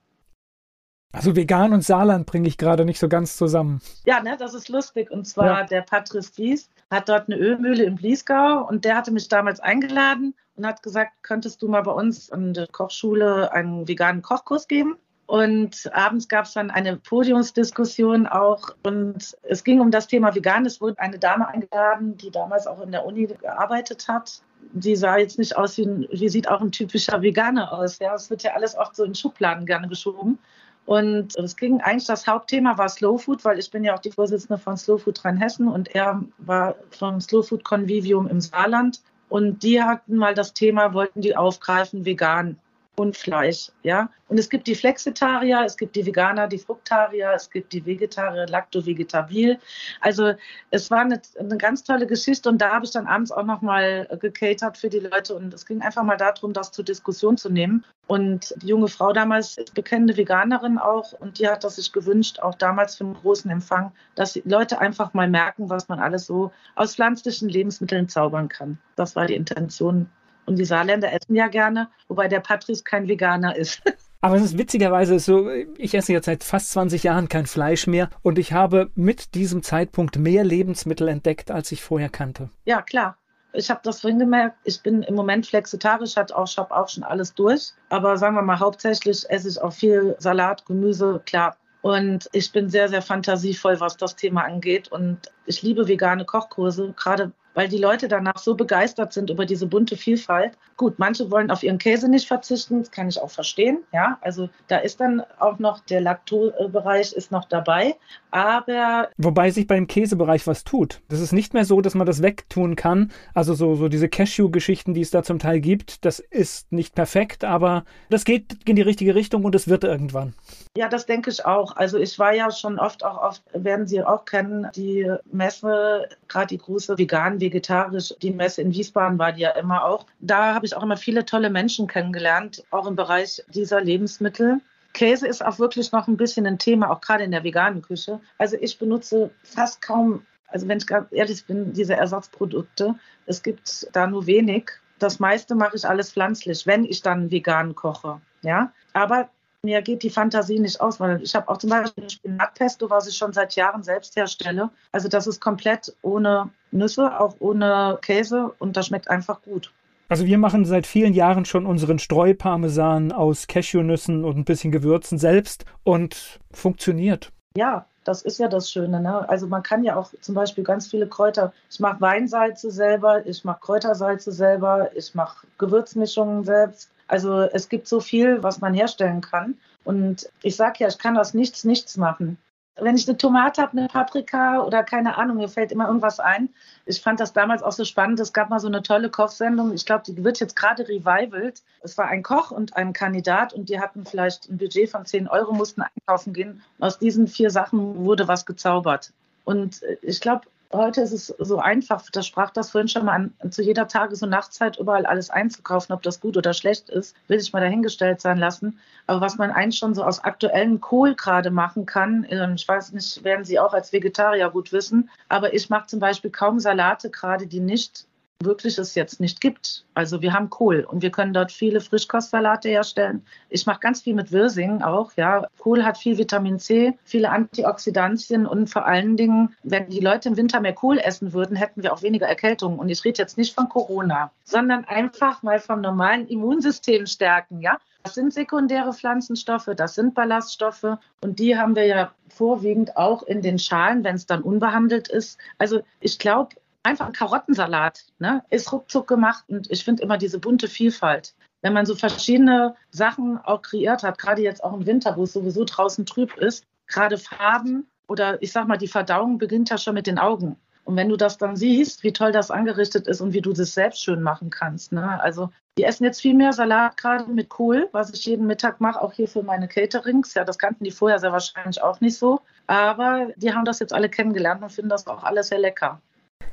Also vegan und Saarland bringe ich gerade nicht so ganz zusammen. Ja, ne, das ist lustig. Und zwar ja. der Patrice Dies hat dort eine Ölmühle im Bliesgau und der hatte mich damals eingeladen und hat gesagt, könntest du mal bei uns an der Kochschule einen veganen Kochkurs geben? Und abends gab es dann eine Podiumsdiskussion auch. Und es ging um das Thema Vegan. Es wurde eine Dame eingeladen, die damals auch in der Uni gearbeitet hat. Die sah jetzt nicht aus wie, ein, wie sieht auch ein typischer Veganer aus. Ja, es wird ja alles oft so in Schubladen gerne geschoben. Und es ging eigentlich, das Hauptthema war Slow Food, weil ich bin ja auch die Vorsitzende von Slow Food Rheinhessen und er war vom Slow Food Convivium im Saarland. Und die hatten mal das Thema, wollten die aufgreifen, vegan und Fleisch. Ja? Und es gibt die Flexitarier, es gibt die Veganer, die Fruktarier, es gibt die Vegetarier, Lacto-Vegetabil. Also es war eine, eine, ganz tolle Geschichte und da habe ich dann abends auch nochmal gecatert für die Leute und es ging einfach mal darum, das zur Diskussion zu nehmen. Und die junge Frau damals ist bekennende Veganerin auch und die hat das sich gewünscht, auch damals für einen großen Empfang, dass die Leute einfach mal merken, was man alles so aus pflanzlichen Lebensmitteln zaubern kann. Das war die Intention und die Saarländer essen ja gerne, wobei der Patrice kein Veganer ist. Aber es ist witzigerweise so, ich esse jetzt seit fast 20 Jahren kein Fleisch mehr und ich habe mit diesem Zeitpunkt mehr Lebensmittel entdeckt, als ich vorher kannte. Ja, klar. Ich habe das vorhin gemerkt, ich bin im Moment flexitarisch, hat auch, ich habe auch schon alles durch. Aber sagen wir mal, hauptsächlich esse ich auch viel Salat, Gemüse, klar. Und ich bin sehr, sehr fantasievoll, was das Thema angeht. Und ich liebe vegane Kochkurse, gerade weil die Leute danach so begeistert sind über diese bunte Vielfalt. Gut, manche wollen auf ihren Käse nicht verzichten, das kann ich auch verstehen. Ja, also da ist dann auch noch der Laktobereich ist noch dabei, aber wobei sich beim Käsebereich was tut. Das ist nicht mehr so, dass man das wegtun kann. Also so so diese Cashew-Geschichten, die es da zum Teil gibt, das ist nicht perfekt, aber das geht in die richtige Richtung und es wird irgendwann. Ja, das denke ich auch. Also ich war ja schon oft auch oft, werden Sie auch kennen, die Messe, gerade die große vegan vegetarisch, die Messe in Wiesbaden war die ja immer auch. Da habe ich auch immer viele tolle Menschen kennengelernt, auch im Bereich dieser Lebensmittel. Käse ist auch wirklich noch ein bisschen ein Thema, auch gerade in der veganen Küche. Also ich benutze fast kaum, also wenn ich ganz ehrlich bin, diese Ersatzprodukte. Es gibt da nur wenig. Das meiste mache ich alles pflanzlich, wenn ich dann vegan koche. Ja, aber mir geht die Fantasie nicht aus, weil ich habe auch zum Beispiel ein Spinatpesto, was ich schon seit Jahren selbst herstelle. Also das ist komplett ohne Nüsse, auch ohne Käse und das schmeckt einfach gut. Also wir machen seit vielen Jahren schon unseren Streuparmesan aus Cashewnüssen und ein bisschen Gewürzen selbst und funktioniert. Ja, das ist ja das Schöne. Ne? Also man kann ja auch zum Beispiel ganz viele Kräuter. Ich mache Weinsalze selber, ich mache Kräutersalze selber, ich mache Gewürzmischungen selbst. Also es gibt so viel, was man herstellen kann. Und ich sage ja, ich kann aus nichts nichts machen. Wenn ich eine Tomate habe, eine Paprika oder keine Ahnung, mir fällt immer irgendwas ein. Ich fand das damals auch so spannend. Es gab mal so eine tolle Kochsendung. Ich glaube, die wird jetzt gerade revivalt. Es war ein Koch und ein Kandidat und die hatten vielleicht ein Budget von 10 Euro, mussten einkaufen gehen. Aus diesen vier Sachen wurde was gezaubert. Und ich glaube, Heute ist es so einfach, das sprach das vorhin schon mal an, zu jeder Tages- und Nachtzeit überall alles einzukaufen, ob das gut oder schlecht ist, will ich mal dahingestellt sein lassen. Aber was man eigentlich schon so aus aktuellem Kohl gerade machen kann, ähm, ich weiß nicht, werden Sie auch als Vegetarier gut wissen, aber ich mache zum Beispiel kaum Salate gerade, die nicht wirklich es jetzt nicht gibt. Also wir haben Kohl und wir können dort viele Frischkostsalate herstellen. Ich mache ganz viel mit Wirsing auch. Ja, Kohl hat viel Vitamin C, viele Antioxidantien und vor allen Dingen, wenn die Leute im Winter mehr Kohl essen würden, hätten wir auch weniger Erkältungen. Und ich rede jetzt nicht von Corona, sondern einfach mal vom normalen Immunsystem stärken. Ja, das sind sekundäre Pflanzenstoffe, das sind Ballaststoffe und die haben wir ja vorwiegend auch in den Schalen, wenn es dann unbehandelt ist. Also ich glaube, einfach ein Karottensalat ne, ist ruckzuck gemacht und ich finde immer diese bunte Vielfalt. Wenn man so verschiedene Sachen auch kreiert hat, gerade jetzt auch im Winter, wo es sowieso draußen trüb ist, gerade Farben oder ich sag mal, die Verdauung beginnt ja schon mit den Augen. Und wenn du das dann siehst, wie toll das angerichtet ist und wie du das selbst schön machen kannst. Ne? Also die essen jetzt viel mehr Salat gerade mit Kohl, was ich jeden Mittag mache, auch hier für meine Caterings. Ja, das kannten die vorher sehr wahrscheinlich auch nicht so. Aber die haben das jetzt alle kennengelernt und finden das auch alles sehr lecker.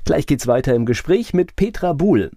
Gleich geht's weiter im Gespräch mit Petra Buhl.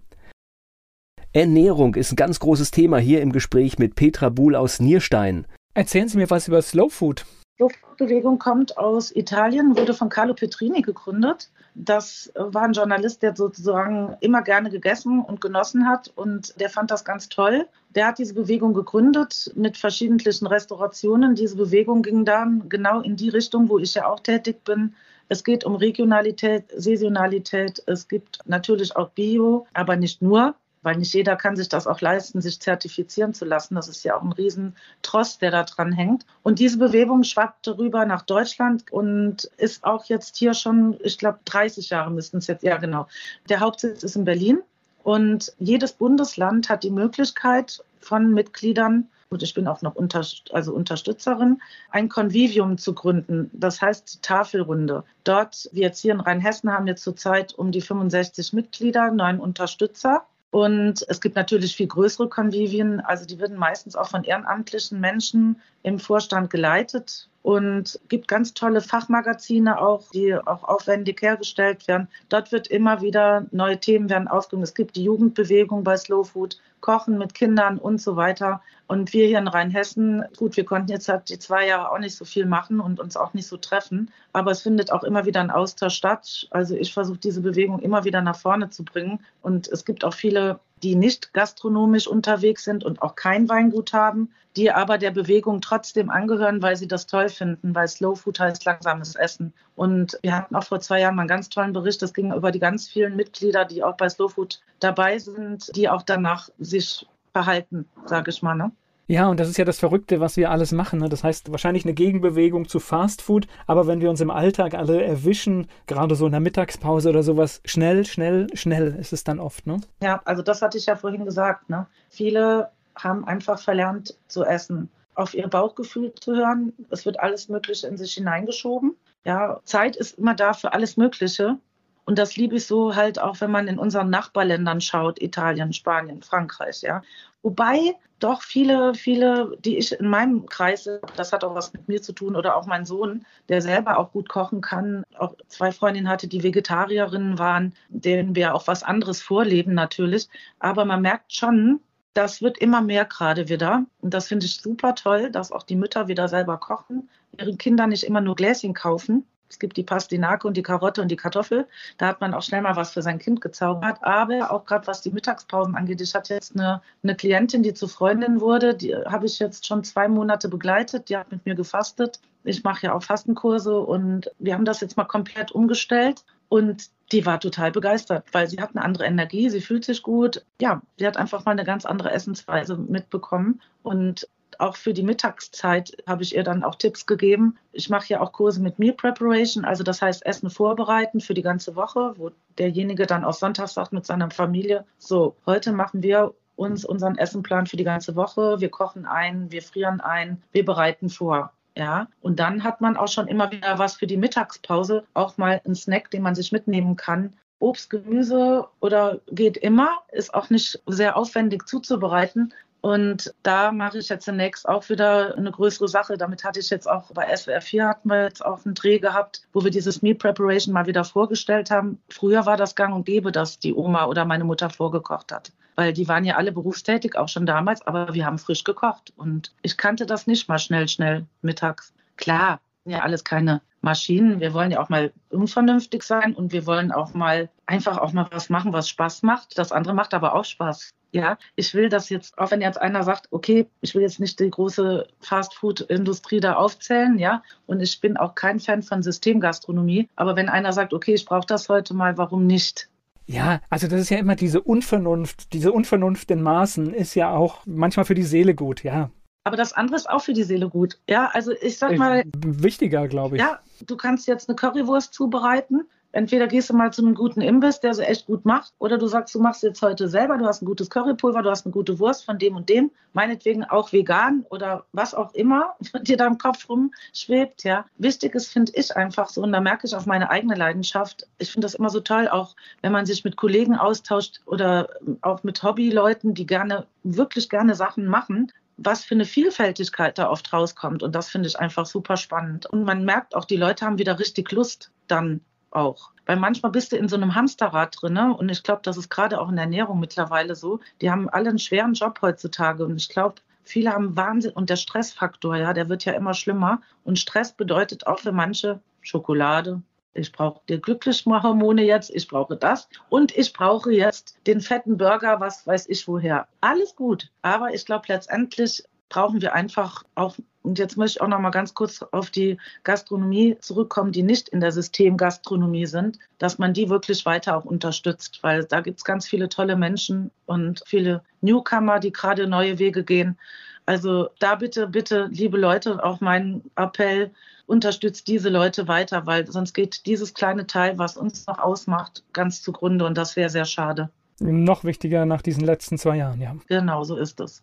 Ernährung ist ein ganz großes Thema hier im Gespräch mit Petra Buhl aus Nierstein. Erzählen Sie mir was über Slow Food. Slow Food Bewegung kommt aus Italien, wurde von Carlo Petrini gegründet. Das war ein Journalist, der sozusagen immer gerne gegessen und genossen hat und der fand das ganz toll. Der hat diese Bewegung gegründet mit verschiedentlichen Restaurationen. Diese Bewegung ging dann genau in die Richtung, wo ich ja auch tätig bin, es geht um Regionalität, Saisonalität. Es gibt natürlich auch Bio, aber nicht nur weil nicht jeder kann sich das auch leisten, sich zertifizieren zu lassen. Das ist ja auch ein Riesentrost, der da dran hängt. Und diese Bewegung schwappte rüber nach Deutschland und ist auch jetzt hier schon, ich glaube, 30 Jahre müssten es jetzt, ja genau. Der Hauptsitz ist in Berlin und jedes Bundesland hat die Möglichkeit von Mitgliedern und ich bin auch noch unter, also Unterstützerin, ein Konvivium zu gründen. Das heißt Tafelrunde. Dort, wir jetzt hier in Rheinhessen haben jetzt zurzeit um die 65 Mitglieder, neun Unterstützer. Und es gibt natürlich viel größere Konvivien. Also die werden meistens auch von ehrenamtlichen Menschen im Vorstand geleitet und gibt ganz tolle Fachmagazine auch, die auch aufwendig hergestellt werden. Dort wird immer wieder neue Themen werden aufgenommen. Es gibt die Jugendbewegung bei Slow Food, Kochen mit Kindern und so weiter. Und wir hier in Rheinhessen, gut, wir konnten jetzt halt die zwei Jahre auch nicht so viel machen und uns auch nicht so treffen, aber es findet auch immer wieder ein Austausch statt. Also ich versuche diese Bewegung immer wieder nach vorne zu bringen und es gibt auch viele die nicht gastronomisch unterwegs sind und auch kein Weingut haben, die aber der Bewegung trotzdem angehören, weil sie das toll finden, weil Slow Food heißt langsames Essen. Und wir hatten auch vor zwei Jahren mal einen ganz tollen Bericht, das ging über die ganz vielen Mitglieder, die auch bei Slow Food dabei sind, die auch danach sich verhalten, sage ich mal. Ne? Ja, und das ist ja das Verrückte, was wir alles machen. Ne? Das heißt, wahrscheinlich eine Gegenbewegung zu Fast Food, aber wenn wir uns im Alltag alle erwischen, gerade so in der Mittagspause oder sowas, schnell, schnell, schnell ist es dann oft, ne? Ja, also das hatte ich ja vorhin gesagt, ne? Viele haben einfach verlernt zu essen, auf ihr Bauchgefühl zu hören. Es wird alles Mögliche in sich hineingeschoben. Ja, Zeit ist immer da für alles Mögliche. Und das liebe ich so halt auch, wenn man in unseren Nachbarländern schaut, Italien, Spanien, Frankreich, ja. Wobei doch viele, viele, die ich in meinem Kreis, das hat auch was mit mir zu tun, oder auch mein Sohn, der selber auch gut kochen kann, auch zwei Freundinnen hatte, die Vegetarierinnen waren, denen wir auch was anderes vorleben natürlich. Aber man merkt schon, das wird immer mehr gerade wieder. Und das finde ich super toll, dass auch die Mütter wieder selber kochen, ihren Kindern nicht immer nur Gläschen kaufen, es gibt die Pastinake und die Karotte und die Kartoffel. Da hat man auch schnell mal was für sein Kind gezaubert. Aber auch gerade was die Mittagspausen angeht, ich hatte jetzt eine, eine Klientin, die zu Freundin wurde. Die habe ich jetzt schon zwei Monate begleitet. Die hat mit mir gefastet. Ich mache ja auch Fastenkurse und wir haben das jetzt mal komplett umgestellt. Und die war total begeistert, weil sie hat eine andere Energie, sie fühlt sich gut. Ja, sie hat einfach mal eine ganz andere Essensweise mitbekommen. Und auch für die Mittagszeit habe ich ihr dann auch Tipps gegeben. Ich mache ja auch Kurse mit Meal Preparation, also das heißt Essen vorbereiten für die ganze Woche, wo derjenige dann auch sonntags sagt mit seiner Familie, so, heute machen wir uns unseren Essenplan für die ganze Woche. Wir kochen ein, wir frieren ein, wir bereiten vor. Ja, und dann hat man auch schon immer wieder was für die Mittagspause, auch mal einen Snack, den man sich mitnehmen kann. Obst, Gemüse oder geht immer, ist auch nicht sehr aufwendig zuzubereiten, und da mache ich jetzt zunächst auch wieder eine größere Sache. Damit hatte ich jetzt auch bei SWR 4 hatten wir jetzt auch einen Dreh gehabt, wo wir dieses Meal Preparation mal wieder vorgestellt haben. Früher war das gang und gäbe, dass die Oma oder meine Mutter vorgekocht hat. Weil die waren ja alle berufstätig, auch schon damals, aber wir haben frisch gekocht. Und ich kannte das nicht mal schnell, schnell mittags. Klar, ja alles keine Maschinen. Wir wollen ja auch mal unvernünftig sein und wir wollen auch mal einfach auch mal was machen, was Spaß macht. Das andere macht aber auch Spaß. Ja, ich will das jetzt, auch wenn jetzt einer sagt, okay, ich will jetzt nicht die große Fastfood-Industrie da aufzählen, ja, und ich bin auch kein Fan von Systemgastronomie, aber wenn einer sagt, okay, ich brauche das heute mal, warum nicht? Ja, also das ist ja immer diese Unvernunft, diese Unvernunft in Maßen ist ja auch manchmal für die Seele gut, ja. Aber das andere ist auch für die Seele gut. Ja, also ich sag mal. Wichtiger, glaube ich. Ja, du kannst jetzt eine Currywurst zubereiten Entweder gehst du mal zu einem guten Imbiss, der sie echt gut macht, oder du sagst, du machst jetzt heute selber, du hast ein gutes Currypulver, du hast eine gute Wurst von dem und dem, meinetwegen auch vegan oder was auch immer dir da im Kopf rumschwebt, ja. Wichtig ist, finde ich einfach so, und da merke ich auch meine eigene Leidenschaft. Ich finde das immer so toll, auch wenn man sich mit Kollegen austauscht oder auch mit Hobbyleuten, die gerne, wirklich gerne Sachen machen, was für eine Vielfältigkeit da oft rauskommt. Und das finde ich einfach super spannend. Und man merkt auch, die Leute haben wieder richtig Lust dann auch. Weil manchmal bist du in so einem Hamsterrad drin. Ne? Und ich glaube, das ist gerade auch in der Ernährung mittlerweile so. Die haben alle einen schweren Job heutzutage. Und ich glaube, viele haben Wahnsinn. Und der Stressfaktor, ja, der wird ja immer schlimmer. Und Stress bedeutet auch für manche Schokolade. Ich brauche die Glücklichhormone jetzt, ich brauche das und ich brauche jetzt den fetten Burger, was weiß ich woher. Alles gut, aber ich glaube letztendlich brauchen wir einfach auch, und jetzt möchte ich auch noch mal ganz kurz auf die Gastronomie zurückkommen, die nicht in der Systemgastronomie sind, dass man die wirklich weiter auch unterstützt, weil da gibt es ganz viele tolle Menschen und viele Newcomer, die gerade neue Wege gehen. Also da bitte, bitte, liebe Leute, auch mein Appell, unterstützt diese Leute weiter, weil sonst geht dieses kleine Teil, was uns noch ausmacht, ganz zugrunde und das wäre sehr schade. Noch wichtiger nach diesen letzten zwei Jahren, ja. Genau, so ist es.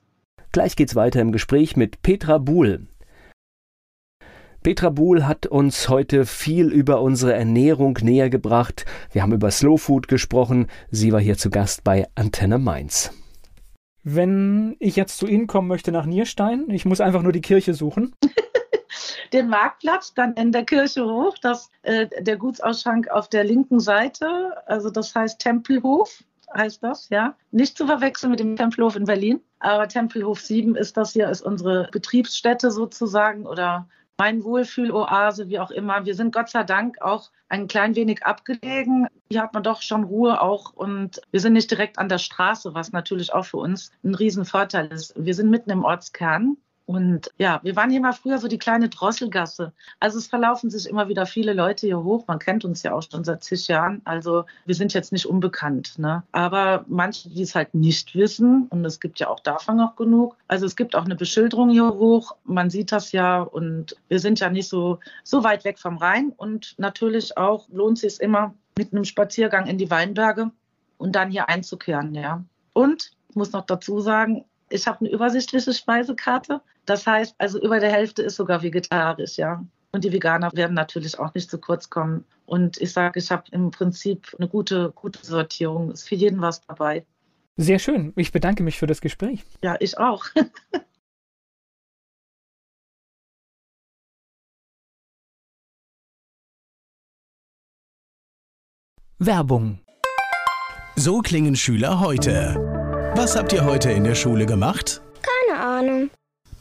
Gleich geht's weiter im Gespräch mit Petra Buhl. Petra Buhl hat uns heute viel über unsere Ernährung näher gebracht. Wir haben über Slow Food gesprochen. Sie war hier zu Gast bei Antenne Mainz. Wenn ich jetzt zu Ihnen kommen möchte nach Nierstein, ich muss einfach nur die Kirche suchen. Den Marktplatz, dann in der Kirche hoch, das, äh, der Gutsausschank auf der linken Seite, also das heißt Tempelhof heißt das, ja. Nicht zu verwechseln mit dem Tempelhof in Berlin. Aber Tempelhof 7 ist das hier, ist unsere Betriebsstätte sozusagen oder mein Wohlfühloase, wie auch immer. Wir sind Gott sei Dank auch ein klein wenig abgelegen. Hier hat man doch schon Ruhe auch und wir sind nicht direkt an der Straße, was natürlich auch für uns ein Riesenvorteil ist. Wir sind mitten im Ortskern und ja, wir waren hier mal früher so die kleine Drosselgasse. Also es verlaufen sich immer wieder viele Leute hier hoch. Man kennt uns ja auch schon seit zig Jahren. Also wir sind jetzt nicht unbekannt. Ne? Aber manche, die es halt nicht wissen, und es gibt ja auch davon noch genug. Also es gibt auch eine Beschilderung hier hoch. Man sieht das ja und wir sind ja nicht so, so weit weg vom Rhein. Und natürlich auch lohnt es sich immer mit einem Spaziergang in die Weinberge und dann hier einzukehren. Ja. Und ich muss noch dazu sagen, ich habe eine übersichtliche Speisekarte. Das heißt, also über der Hälfte ist sogar vegetarisch, ja. Und die Veganer werden natürlich auch nicht zu kurz kommen. Und ich sage, ich habe im Prinzip eine gute, gute Sortierung. Ist für jeden was dabei. Sehr schön. Ich bedanke mich für das Gespräch. Ja, ich auch. Werbung. So klingen Schüler heute. Was habt ihr heute in der Schule gemacht? Keine Ahnung.